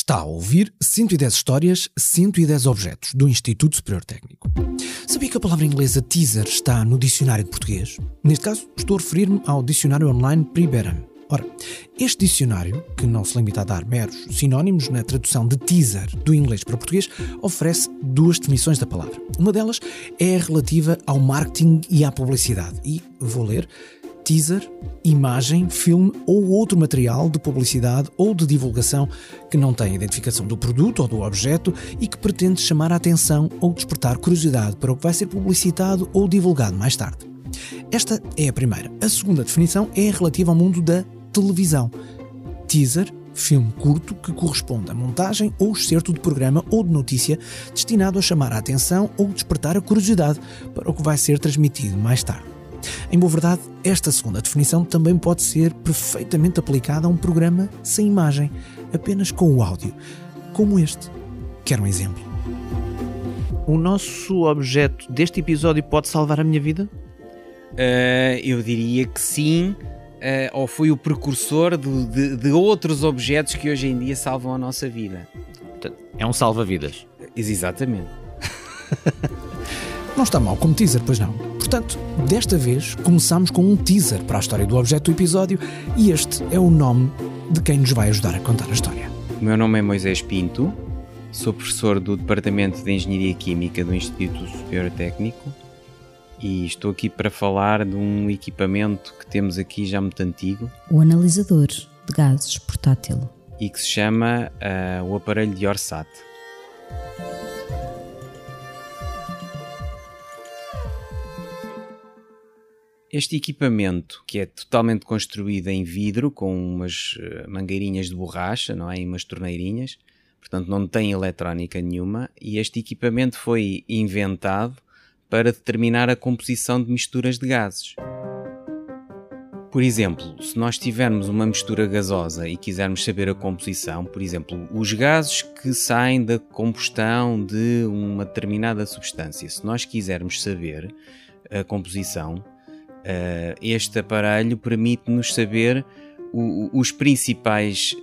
Está a ouvir 110 histórias, 110 objetos do Instituto Superior Técnico. Sabia que a palavra inglesa teaser está no dicionário de português? Neste caso, estou a referir-me ao dicionário online Priberam. Ora, este dicionário, que não se limita a dar meros sinónimos na tradução de teaser do inglês para o português, oferece duas definições da palavra. Uma delas é relativa ao marketing e à publicidade. E vou ler teaser, imagem, filme ou outro material de publicidade ou de divulgação que não tem identificação do produto ou do objeto e que pretende chamar a atenção ou despertar curiosidade para o que vai ser publicitado ou divulgado mais tarde. Esta é a primeira. A segunda definição é relativa ao mundo da televisão. Teaser filme curto que corresponde a montagem ou excerto de programa ou de notícia destinado a chamar a atenção ou despertar a curiosidade para o que vai ser transmitido mais tarde. Em boa verdade, esta segunda definição também pode ser perfeitamente aplicada a um programa sem imagem, apenas com o áudio, como este. Quer um exemplo? O nosso objeto deste episódio pode salvar a minha vida? Uh, eu diria que sim, uh, ou foi o precursor de, de, de, outros objetos que hoje em dia salvam a nossa vida. É um salva-vidas. Exatamente. não está mal como teaser, pois não? Portanto, desta vez começamos com um teaser para a história do objeto do episódio e este é o nome de quem nos vai ajudar a contar a história. O meu nome é Moisés Pinto, sou professor do Departamento de Engenharia Química do Instituto Superior Técnico e estou aqui para falar de um equipamento que temos aqui já muito antigo. O analisador de gases portátil. E que se chama uh, o aparelho de Orsat. Este equipamento, que é totalmente construído em vidro, com umas eh, mangueirinhas de borracha, não é? E umas torneirinhas, portanto não tem eletrónica nenhuma, e este equipamento foi inventado para determinar a composição de misturas de gases. Por exemplo, se nós tivermos uma mistura gasosa e quisermos saber a composição, por exemplo, os gases que saem da combustão de uma determinada substância, se nós quisermos saber a composição, este aparelho permite-nos saber os principais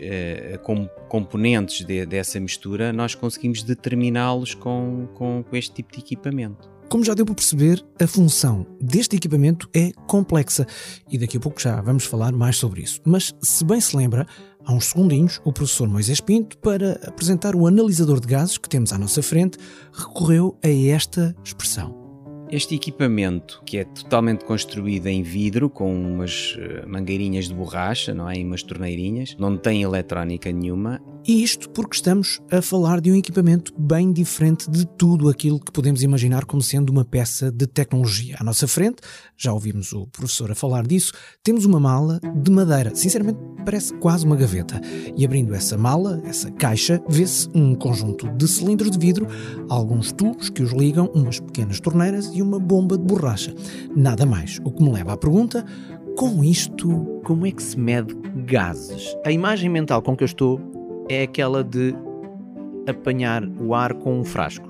com, componentes de, dessa mistura, nós conseguimos determiná-los com, com, com este tipo de equipamento. Como já deu para perceber, a função deste equipamento é complexa e daqui a pouco já vamos falar mais sobre isso. Mas, se bem se lembra, há uns segundinhos, o professor Moisés Pinto, para apresentar o analisador de gases que temos à nossa frente, recorreu a esta expressão. Este equipamento, que é totalmente construído em vidro, com umas eh, mangueirinhas de borracha, não é? E umas torneirinhas, não tem eletrónica nenhuma. E isto porque estamos a falar de um equipamento bem diferente de tudo aquilo que podemos imaginar como sendo uma peça de tecnologia. À nossa frente, já ouvimos o professor a falar disso, temos uma mala de madeira. Sinceramente, parece quase uma gaveta. E abrindo essa mala, essa caixa, vê-se um conjunto de cilindros de vidro, alguns tubos que os ligam, umas pequenas torneiras e uma bomba de borracha. Nada mais. O que me leva à pergunta: com isto. Como é que se mede gases? A imagem mental com que eu estou é aquela de apanhar o ar com um frasco.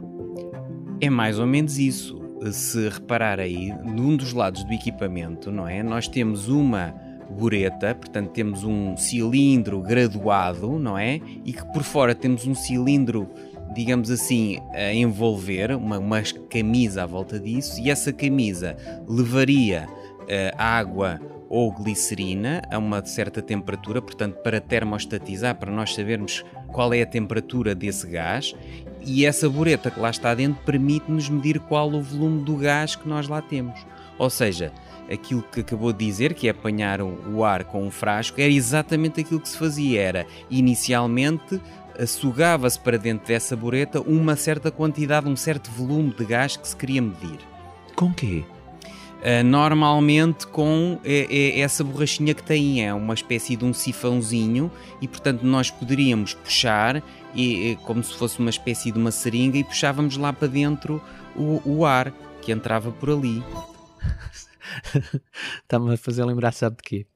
É mais ou menos isso. Se reparar aí, num dos lados do equipamento, não é? Nós temos uma bureta, portanto temos um cilindro graduado, não é? E que por fora temos um cilindro digamos assim, a envolver uma, uma camisa à volta disso, e essa camisa levaria uh, água ou glicerina a uma certa temperatura, portanto, para termostatizar, para nós sabermos qual é a temperatura desse gás, e essa bureta que lá está dentro permite-nos medir qual o volume do gás que nós lá temos. Ou seja, aquilo que acabou de dizer, que é apanhar o ar com um frasco, era exatamente aquilo que se fazia. Era inicialmente sugava-se para dentro dessa bureta uma certa quantidade, um certo volume de gás que se queria medir. Com quê? Uh, normalmente com é, é, essa borrachinha que tem, é uma espécie de um sifãozinho e portanto nós poderíamos puxar e, é, como se fosse uma espécie de uma seringa e puxávamos lá para dentro o, o ar que entrava por ali. Está-me a fazer lembrar, sabe de quê?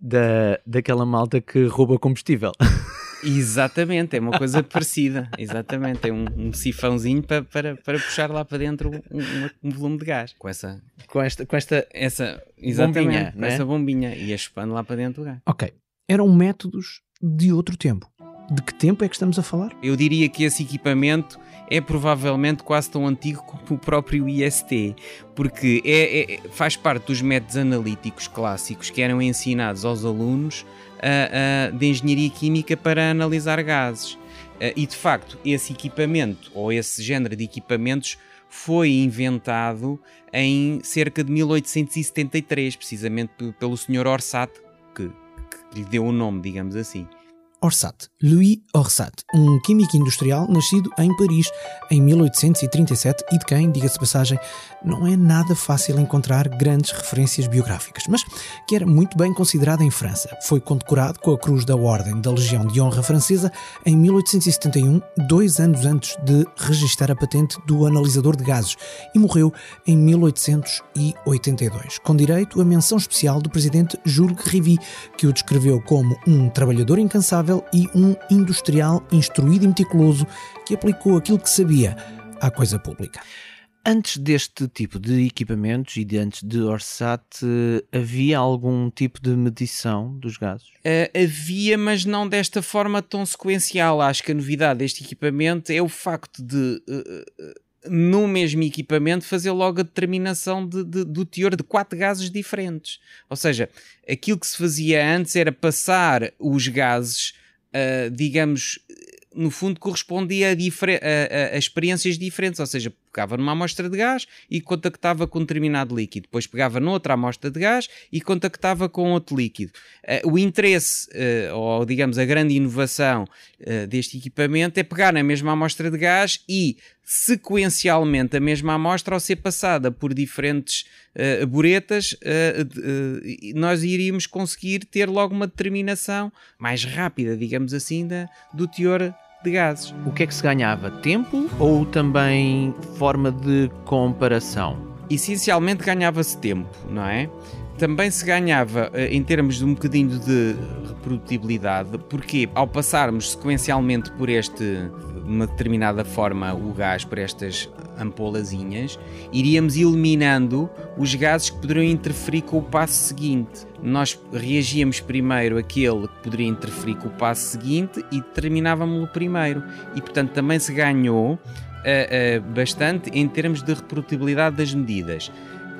Da, daquela malta que rouba combustível. Exatamente, é uma coisa parecida. Exatamente, é um, um sifãozinho para, para, para puxar lá para dentro um, um, volume de gás. Com essa, com esta, com esta essa, exatamente, bombinha, com né? essa bombinha e a chupando lá para dentro o gás. Ok, eram métodos de outro tempo. De que tempo é que estamos a falar? Eu diria que esse equipamento é provavelmente quase tão antigo como o próprio IST, porque é, é, faz parte dos métodos analíticos clássicos que eram ensinados aos alunos uh, uh, de engenharia química para analisar gases. Uh, e de facto, esse equipamento, ou esse género de equipamentos, foi inventado em cerca de 1873, precisamente pelo Sr. Orsat, que, que lhe deu o nome, digamos assim. Orsat, Louis Orsat, um químico industrial nascido em Paris em 1837 e de quem, diga-se passagem, não é nada fácil encontrar grandes referências biográficas, mas que era muito bem considerado em França. Foi condecorado com a Cruz da Ordem da Legião de Honra Francesa em 1871, dois anos antes de registrar a patente do analisador de gases, e morreu em 1882, com direito à menção especial do presidente Jules Rivi, que o descreveu como um trabalhador incansável e um industrial instruído e meticuloso que aplicou aquilo que sabia à coisa pública. Antes deste tipo de equipamentos e de antes de Orsat, havia algum tipo de medição dos gases? Uh, havia, mas não desta forma tão sequencial. Acho que a novidade deste equipamento é o facto de. Uh, no mesmo equipamento fazer logo a determinação de, de, do teor de quatro gases diferentes. Ou seja, aquilo que se fazia antes era passar os gases uh, digamos, no fundo correspondia a, a, a, experiências diferentes, ou seja, pegava numa amostra de gás e contactava com um determinado líquido, depois pegava noutra amostra de gás e contactava com outro líquido. Uh, o interesse, uh, ou digamos a grande inovação uh, deste equipamento é pegar na mesma amostra de gás e sequencialmente a mesma amostra ao ser passada por diferentes uh, buretas, uh, uh, nós iríamos conseguir ter logo uma determinação mais rápida, digamos assim, da, do teor de gases. O que é que se ganhava? Tempo ou também forma de comparação? Essencialmente ganhava-se tempo, não é? Também se ganhava em termos de um bocadinho de reprodutibilidade, porque ao passarmos sequencialmente por este uma determinada forma o gás por estas ampolazinhas, iríamos eliminando os gases que poderiam interferir com o passo seguinte. Nós reagíamos primeiro aquele que poderia interferir com o passo seguinte e determinávamos-lo primeiro. E portanto também se ganhou uh, uh, bastante em termos de reprodutibilidade das medidas.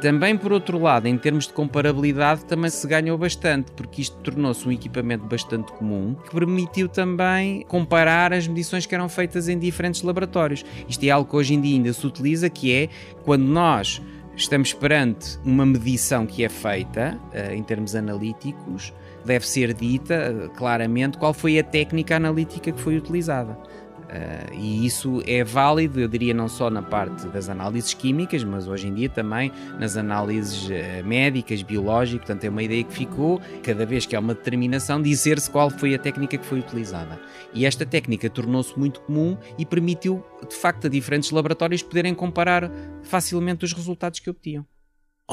Também, por outro lado, em termos de comparabilidade, também se ganhou bastante, porque isto tornou-se um equipamento bastante comum que permitiu também comparar as medições que eram feitas em diferentes laboratórios. Isto é algo que hoje em dia ainda se utiliza, que é quando nós estamos perante uma medição que é feita uh, em termos analíticos, deve ser dita uh, claramente qual foi a técnica analítica que foi utilizada. Uh, e isso é válido, eu diria, não só na parte das análises químicas, mas hoje em dia também nas análises uh, médicas, biológicas. Portanto, é uma ideia que ficou, cada vez que há uma determinação, dizer-se qual foi a técnica que foi utilizada. E esta técnica tornou-se muito comum e permitiu, de facto, a diferentes laboratórios poderem comparar facilmente os resultados que obtinham.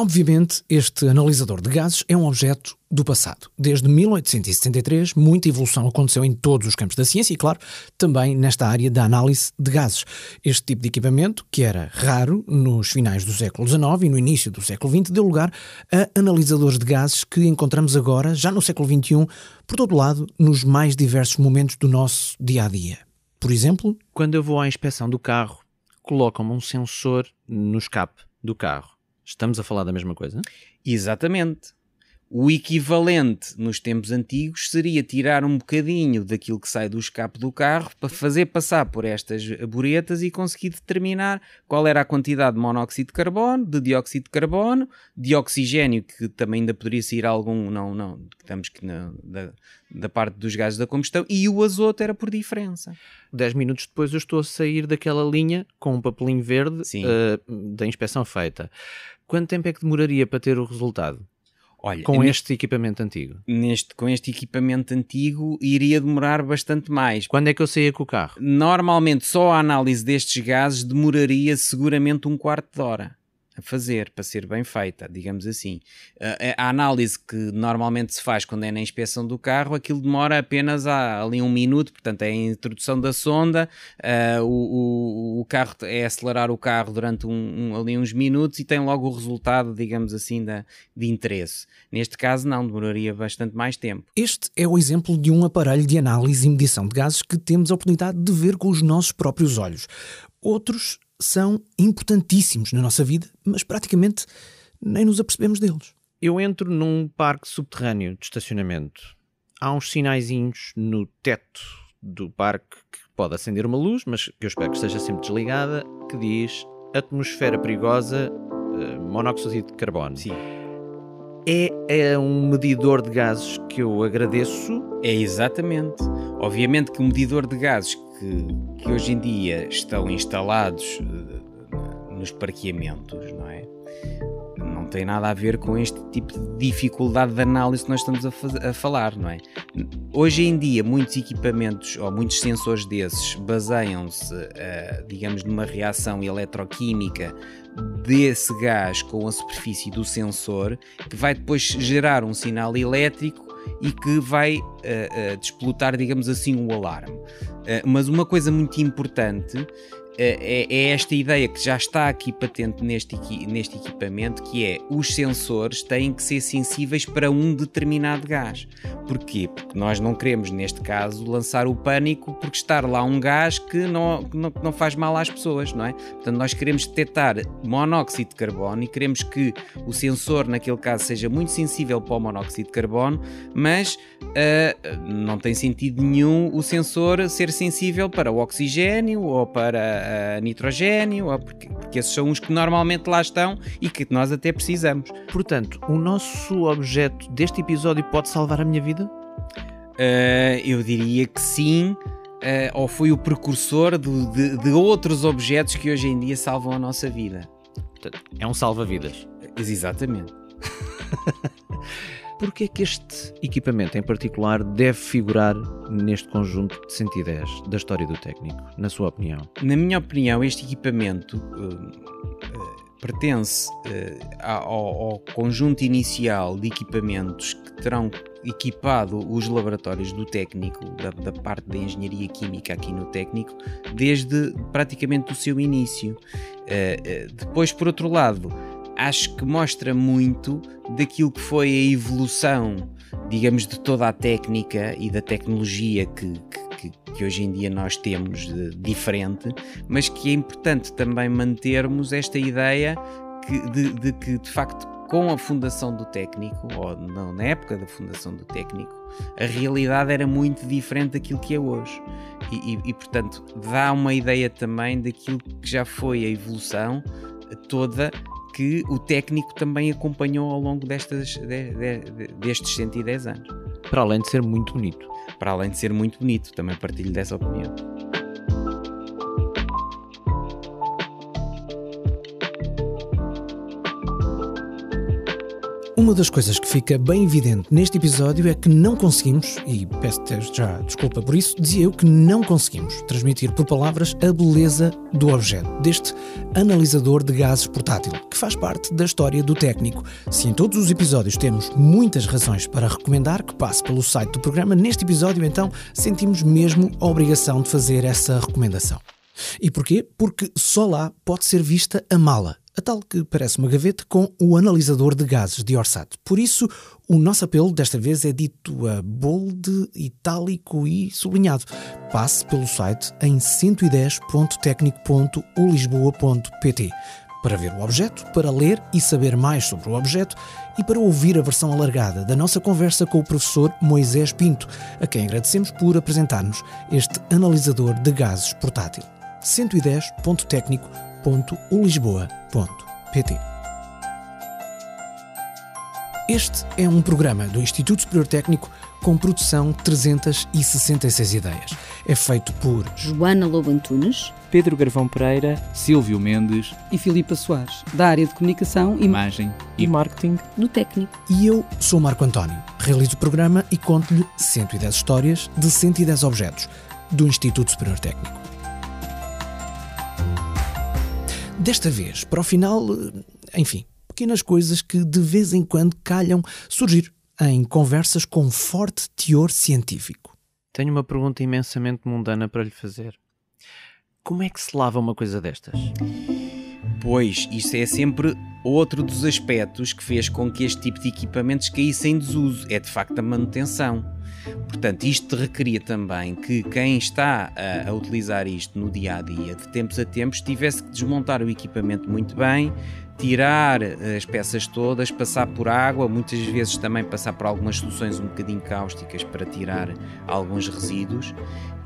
Obviamente, este analisador de gases é um objeto do passado. Desde 1873, muita evolução aconteceu em todos os campos da ciência e, claro, também nesta área da análise de gases. Este tipo de equipamento, que era raro nos finais do século XIX e no início do século XX, deu lugar a analisadores de gases que encontramos agora, já no século XXI, por todo lado, nos mais diversos momentos do nosso dia a dia. Por exemplo, quando eu vou à inspeção do carro, colocam-me um sensor no escape do carro Estamos a falar da mesma coisa? Exatamente. O equivalente nos tempos antigos seria tirar um bocadinho daquilo que sai do escape do carro para fazer passar por estas buretas e conseguir determinar qual era a quantidade de monóxido de carbono, de dióxido de carbono, de oxigênio, que também ainda poderia sair algum, não, não, estamos que na, da, da parte dos gases da combustão, e o azoto era por diferença. 10 minutos depois eu estou a sair daquela linha com um papelinho verde uh, da inspeção feita quanto tempo é que demoraria para ter o resultado? Olha, com este equipamento antigo? Neste, com este equipamento antigo iria demorar bastante mais. Quando é que eu saía com o carro? Normalmente só a análise destes gases demoraria seguramente um quarto de hora a fazer para ser bem feita, digamos assim. A, a, análise que normalmente se faz quando é na inspeção do carro, aquilo demora apenas a, ali um minuto, portanto é a introdução da sonda, uh, o, carro é acelerar o carro durante um, um, ali uns minutos e tem logo o resultado, digamos assim, de interesse. Neste caso não, demoraria bastante mais tempo. Este é o exemplo de um aparelho de análise e medição de gases que temos a oportunidade de ver com os nossos próprios olhos. Outros são importantíssimos na nossa vida, mas praticamente nem nos apercebemos deles. Eu entro num parque subterrâneo de estacionamento. Há uns sinaizinhos no teto do parque que pode acender uma luz, mas que eu espero que esteja sempre desligada, que diz atmosfera perigosa, uh, monóxido de carbono. Sim. É, é um medidor de gases que eu agradeço. É exatamente. Obviamente que o medidor de gases que, que hoje em dia estão instalados uh, nos parqueamentos, não é? Não tem nada a ver com este tipo de dificuldade de análise que nós estamos a, a falar, não é? Hoje em dia, muitos equipamentos ou muitos sensores desses baseiam-se, uh, digamos, numa reação eletroquímica desse gás com a superfície do sensor, que vai depois gerar um sinal elétrico e que vai uh, uh, digamos assim, o alarme. Uh, mas uma coisa muito importante é, é, esta ideia que já está aqui patente neste, neste equipamento, que é os sensores têm que ser sensíveis para um determinado gás. Porquê? Porque nós não queremos, neste caso, lançar o pânico porque estar lá um gás que não, não, não faz mal às pessoas, não é? Portanto, nós queremos detectar monóxido de carbono e queremos que o sensor, naquele caso, seja muito sensível para o monóxido de carbono, mas uh, não tem sentido nenhum o sensor ser sensível para o oxigênio ou para nitrogênio, porque, porque esses são os que normalmente lá estão e que nós até precisamos. Portanto, o nosso objeto deste episódio pode salvar a minha vida? Uh, eu diria que sim. Uh, ou foi o precursor de, de, de, outros objetos que hoje em dia salvam a nossa vida. É um salva-vidas. Exatamente. Porquê é que este equipamento em particular deve figurar neste conjunto de 110 da história do técnico, na sua opinião? Na minha opinião, este equipamento uh, pertence ao, ao, conjunto inicial de equipamentos que terão equipado os laboratórios do técnico, da, da, parte da engenharia química aqui no técnico, desde praticamente o seu início. depois, por outro lado, acho que mostra muito daquilo que foi a evolução, digamos, de toda a técnica e da tecnologia que, que, que hoje em dia nós temos de, diferente, mas que é importante também mantermos esta ideia que, de, de que, de facto, com a fundação do técnico, ou não, na época da fundação do técnico, a realidade era muito diferente daquilo que é hoje. E, e, e, portanto, dá uma ideia também daquilo que já foi a evolução toda que o técnico também acompanhou ao longo destas, de, de, de, destes 110 anos. Para além de ser muito bonito. Para além de ser muito bonito, também partilho dessa opinião. Uma das coisas que fica bem evidente neste episódio é que não conseguimos, e peço já desculpa por isso, dizia eu que não conseguimos transmitir por palavras a beleza do objeto, deste analisador de gases portátil, que faz parte da história do técnico. Se em todos os episódios temos muitas razões para recomendar que passe pelo site do programa, neste episódio então sentimos mesmo a obrigação de fazer essa recomendação. E porquê? Porque só lá pode ser vista a mala, a tal que parece uma gaveta com o analisador de gases de Orsat. Por isso, o nosso apelo desta vez é dito a bold, itálico e sublinhado. Passe pelo site em 110.tecnico.ulisboa.pt para ver o objeto, para ler e saber mais sobre o objeto e para ouvir a versão alargada da nossa conversa com o professor Moisés Pinto, a quem agradecemos por apresentar-nos este analisador de gases portátil. 110.tecnico.ulisboa.pt www.pt. Este é um programa do Instituto Superior Técnico com produção 366 ideias. É feito por Joana Lobo Antunes, Pedro Garvão Pereira, Silvio Mendes e Filipa Soares, da área de comunicação, imagem e marketing do técnico. E eu sou Marco António. Realizo o programa e conto-lhe 110 histórias de 110 objetos do Instituto Superior Técnico. Desta vez, para o final, Enfim, pequenas coisas que de vez em quando calham surgir em conversas com forte teor científico. Tenho uma pergunta imensamente mundana para lhe fazer. Como é que se lava uma coisa destas? Pois, isso é sempre outro dos aspectos que fez com que este tipo de equipamentos caísse em desuso. É de facto a manutenção. Portanto, isto requeria também que quem está a, a, utilizar isto no dia a dia, de tempos a tempos, tivesse que desmontar o equipamento muito bem, tirar eh, as peças todas, passar por água, muitas vezes também passar por algumas soluções um bocadinho cáusticas para tirar alguns resíduos.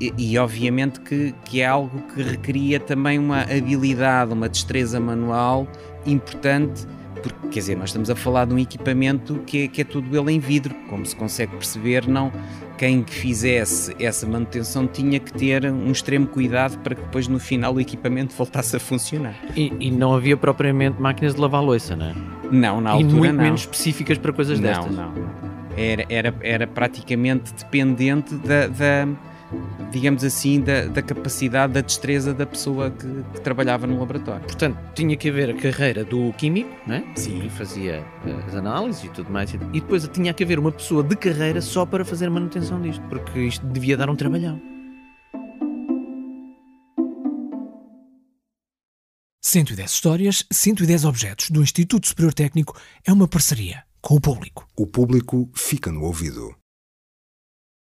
E, e obviamente que, que é algo que requeria também uma habilidade, uma destreza manual importante porque quer dizer, nós estamos a falar de um equipamento que é, que é tudo ele em vidro, como se consegue perceber, não quem fizesse essa manutenção tinha que ter um extremo cuidado para que depois no final o equipamento voltasse a funcionar. E, e não havia propriamente máquinas de lavar louça, não é? Não, na altura e muito não. menos específicas para coisas não, destas. Não, não. Era, era, era praticamente dependente da, da digamos assim, da, da, capacidade, da destreza da pessoa que, que, trabalhava no laboratório. Portanto, tinha que haver a carreira do químico, né? Sim. que fazia eh, as análises e tudo mais, e depois tinha que haver uma pessoa de carreira só para fazer a manutenção disto, porque isto devia dar um trabalhão. 110 histórias, 110 objetos do Instituto Superior Técnico é uma parceria com o público. O público fica no ouvido.